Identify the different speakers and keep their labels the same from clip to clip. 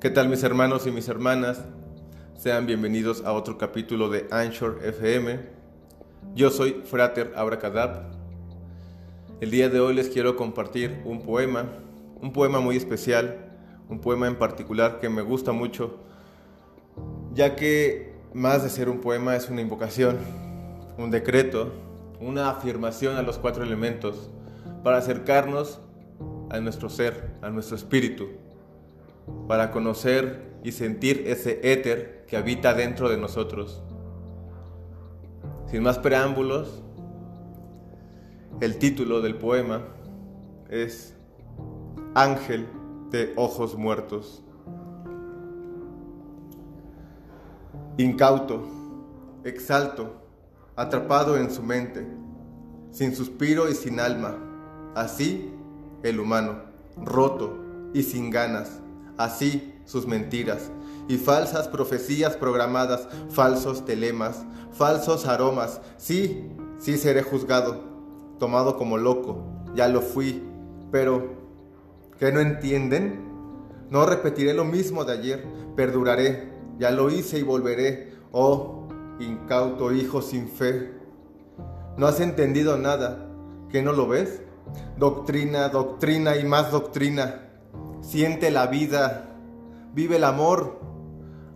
Speaker 1: ¿Qué tal mis hermanos y mis hermanas? Sean bienvenidos a otro capítulo de Anchor FM. Yo soy Frater Abracadab. El día de hoy les quiero compartir un poema, un poema muy especial, un poema en particular que me gusta mucho, ya que más de ser un poema es una invocación, un decreto, una afirmación a los cuatro elementos para acercarnos a nuestro ser, a nuestro espíritu para conocer y sentir ese éter que habita dentro de nosotros. Sin más preámbulos, el título del poema es Ángel de ojos muertos. Incauto, exalto, atrapado en su mente, sin suspiro y sin alma, así el humano, roto y sin ganas así sus mentiras y falsas profecías programadas, falsos telemas, falsos aromas. Sí, sí seré juzgado, tomado como loco, ya lo fui, pero ¿qué no entienden? No repetiré lo mismo de ayer, perduraré, ya lo hice y volveré, oh incauto hijo sin fe. ¿No has entendido nada? ¿Qué no lo ves? Doctrina, doctrina y más doctrina Siente la vida, vive el amor,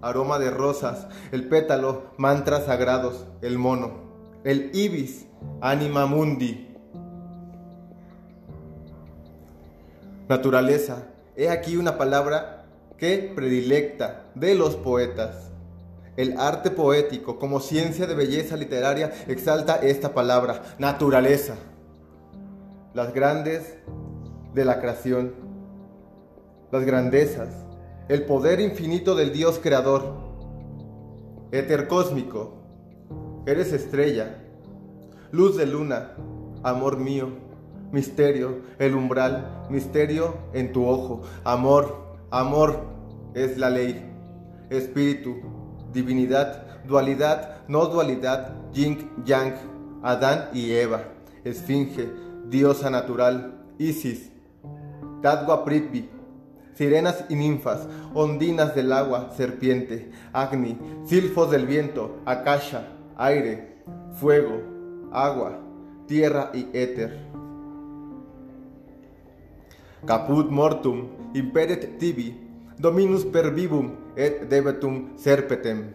Speaker 1: aroma de rosas, el pétalo, mantras sagrados, el mono, el ibis, anima mundi. Naturaleza, he aquí una palabra que predilecta de los poetas. El arte poético como ciencia de belleza literaria exalta esta palabra, naturaleza. Las grandes de la creación las grandezas, el poder infinito del Dios creador. Éter cósmico, eres estrella, luz de luna, amor mío, misterio, el umbral, misterio en tu ojo, amor, amor es la ley, espíritu, divinidad, dualidad, no dualidad, yin, yang, Adán y Eva, esfinge, diosa natural, Isis, Tadwa Prithvi, sirenas y ninfas, ondinas del agua, serpiente, agni, silfos del viento, akasha, aire, fuego, agua, tierra y éter. Caput mortum, imperet tibi, dominus per vivum et debetum serpetem.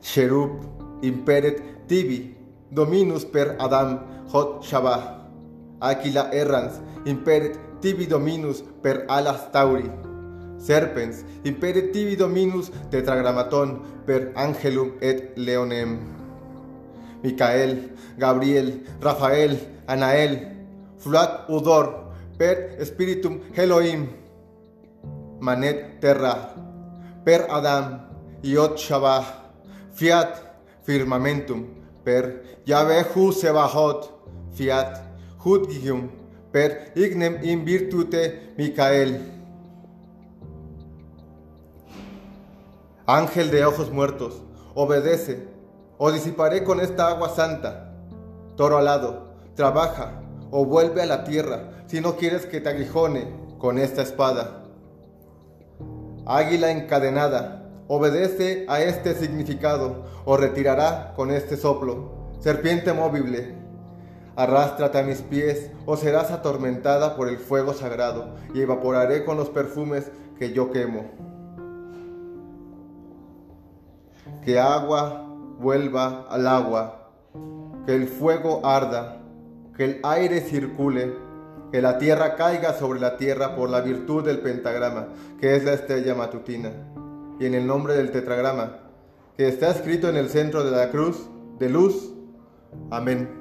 Speaker 1: Cherub, imperet tibi, dominus per Adam, hot shabah, aquila errans, imperet tibi dominus per alas tauri. Serpens, impere tibi dominus tetragramaton per angelum et leonem. Micael, Gabriel, Rafael, Anael, fluat udor per spiritum Elohim. Manet terra, per Adam, iot shabah, fiat firmamentum, per Yavehu sebahot, fiat hudgium, per ignem in virtute Micael. Ángel de ojos muertos, obedece, o disiparé con esta agua santa. Toro alado, trabaja, o vuelve a la tierra, si no quieres que te aguijone con esta espada. Águila encadenada, obedece a este significado, o retirará con este soplo. Serpiente móvible, Arrástrate a mis pies, o serás atormentada por el fuego sagrado, y evaporaré con los perfumes que yo quemo. Que agua vuelva al agua, que el fuego arda, que el aire circule, que la tierra caiga sobre la tierra por la virtud del pentagrama, que es la estrella matutina, y en el nombre del tetragrama, que está escrito en el centro de la cruz, de luz. Amén.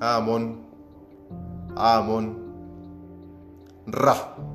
Speaker 1: Amon. Amon. Ra.